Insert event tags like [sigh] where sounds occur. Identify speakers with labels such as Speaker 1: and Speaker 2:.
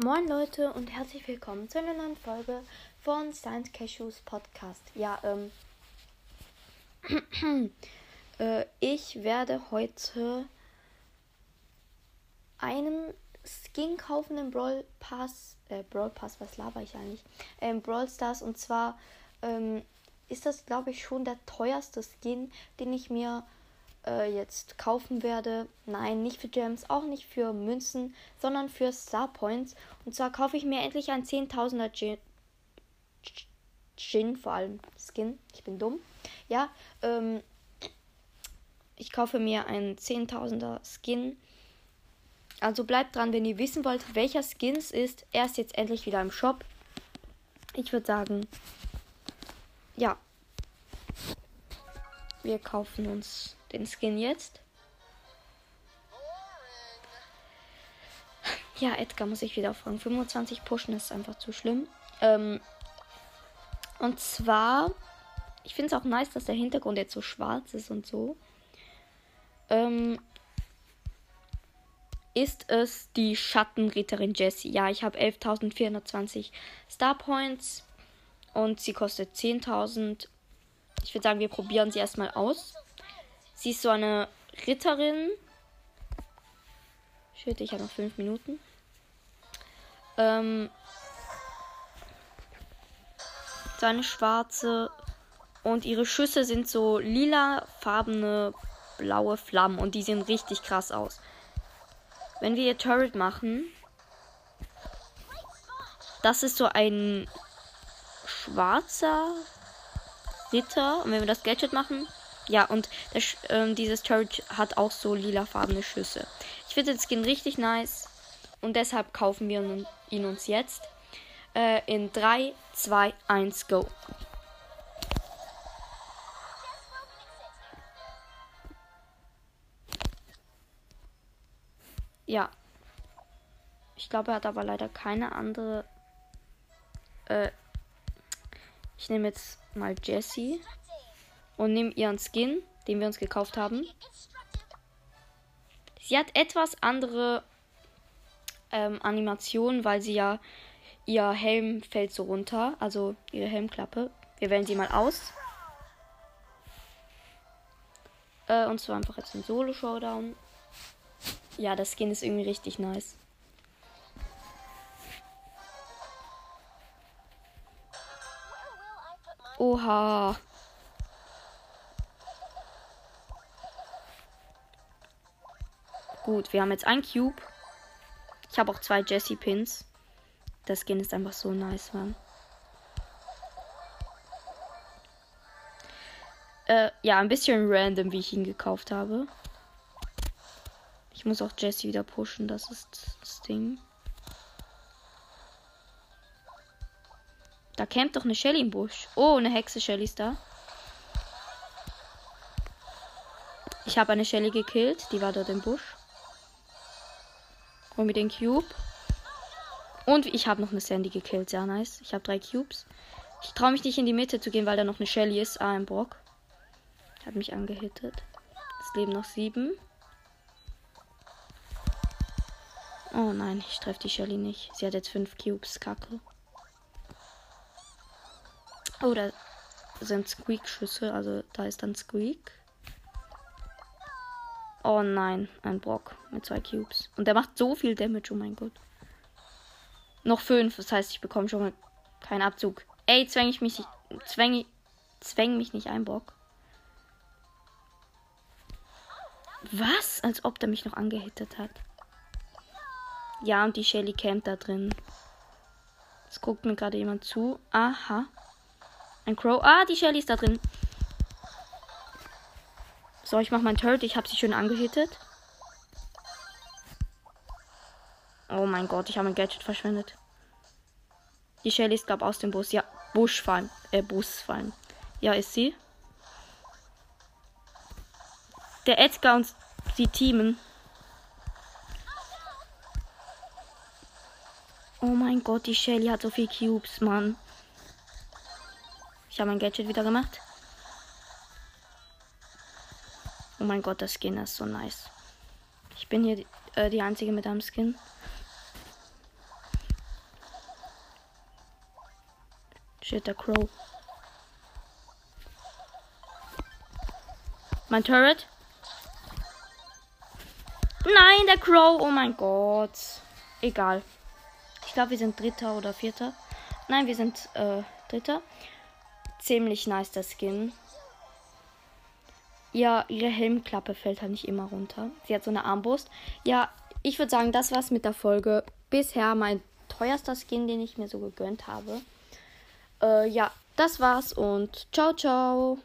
Speaker 1: Moin Leute und herzlich willkommen zu einer neuen Folge von Science Cashews Podcast. Ja, ähm, [clears throat] äh, ich werde heute einen Skin kaufen im Brawl Pass, äh, Brawl Pass, was laber ich eigentlich? Ähm, Brawl Stars und zwar ähm, ist das, glaube ich, schon der teuerste Skin, den ich mir äh, jetzt kaufen werde. Nein, nicht für Gems, auch nicht für Münzen, sondern für Star Points. Und zwar kaufe ich mir endlich ein 10.000er Gin, vor allem Skin. Ich bin dumm. Ja, ähm, ich kaufe mir einen 10.000er Skin. Also bleibt dran, wenn ihr wissen wollt, welcher Skin es ist. Er ist jetzt endlich wieder im Shop. Ich würde sagen, ja. Wir kaufen uns den Skin jetzt. Ja, Edgar muss ich wieder fragen. 25 pushen ist einfach zu schlimm. Ähm, und zwar, ich finde es auch nice, dass der Hintergrund jetzt so schwarz ist und so. Ähm, ist es die Schattenritterin Jessie. Ja, ich habe 11.420 Star Points und sie kostet 10.000. Ich würde sagen, wir probieren sie erstmal aus. Sie ist so eine Ritterin. Shit, ich habe noch fünf Minuten. Ähm, so eine schwarze. Und ihre Schüsse sind so lilafarbene blaue Flammen. Und die sehen richtig krass aus. Wenn wir ihr Turret machen. Das ist so ein schwarzer Ritter. Und wenn wir das Gadget machen, ja, und das, ähm, dieses Turret hat auch so lilafarbene Schüsse. Ich finde den Skin richtig nice. Und deshalb kaufen wir ihn uns jetzt. Äh, in 3, 2, 1, go. Ja. Ich glaube, er hat aber leider keine andere. Äh, ich nehme jetzt mal Jessie und nehme ihren Skin, den wir uns gekauft haben. Sie hat etwas andere ähm, Animationen, weil sie ja ihr Helm fällt so runter, also ihre Helmklappe. Wir wählen sie mal aus. Äh, und zwar einfach jetzt ein Solo-Showdown. Ja, das Skin ist irgendwie richtig nice. Oha. Gut, wir haben jetzt ein Cube. Ich habe auch zwei Jesse Pins. Das Skin ist einfach so nice, Mann. Äh, ja, ein bisschen random, wie ich ihn gekauft habe. Ich muss auch Jesse wieder pushen, das ist das Ding. Da campt doch eine Shelly im Busch. Oh, eine Hexe Shelly ist da. Ich habe eine Shelly gekillt, die war dort im Busch. Hol mir den Cube. Und ich habe noch eine Sandy gekillt. Sehr nice. Ich habe drei Cubes. Ich traue mich nicht in die Mitte zu gehen, weil da noch eine Shelly ist. Ah, ein Brock. Hat mich angehittet. Es leben noch sieben. Oh nein, ich treffe die Shelly nicht. Sie hat jetzt fünf Cubes. Kacke. Oh, da sind Squeak-Schüsse. Also da ist dann Squeak. Oh nein, ein Brock mit zwei Cubes. Und der macht so viel Damage, oh mein Gott. Noch fünf, das heißt, ich bekomme schon mal keinen Abzug. Ey, zwäng ich mich nicht. Zwäng, zwäng mich nicht ein, Brock. Was? Als ob der mich noch angehittet hat. Ja, und die Shelly campt da drin. Es guckt mir gerade jemand zu. Aha. Ein Crow. Ah, die Shelly ist da drin. So, ich mache mein Turret. Ich habe sie schön angehittet. Oh mein Gott, ich habe mein Gadget verschwendet. Die Shelly ist, glaube aus dem Bus. Ja, Busch fallen. Äh, Bus fallen. Ja, ist sie. Der Edgar und sie teamen. Oh mein Gott, die Shelly hat so viel Cubes, Mann. Ich habe mein Gadget wieder gemacht. mein Gott, das Skin ist so nice. Ich bin hier die, äh, die einzige mit einem Skin. Shit, der Crow. Mein Turret. Nein, der Crow. Oh mein Gott. Egal. Ich glaube, wir sind Dritter oder Vierter. Nein, wir sind äh, Dritter. Ziemlich nice der Skin. Ja, ihre Helmklappe fällt halt nicht immer runter. Sie hat so eine Armbrust. Ja, ich würde sagen, das war's mit der Folge. Bisher mein teuerster Skin, den ich mir so gegönnt habe. Äh, ja, das war's und ciao, ciao.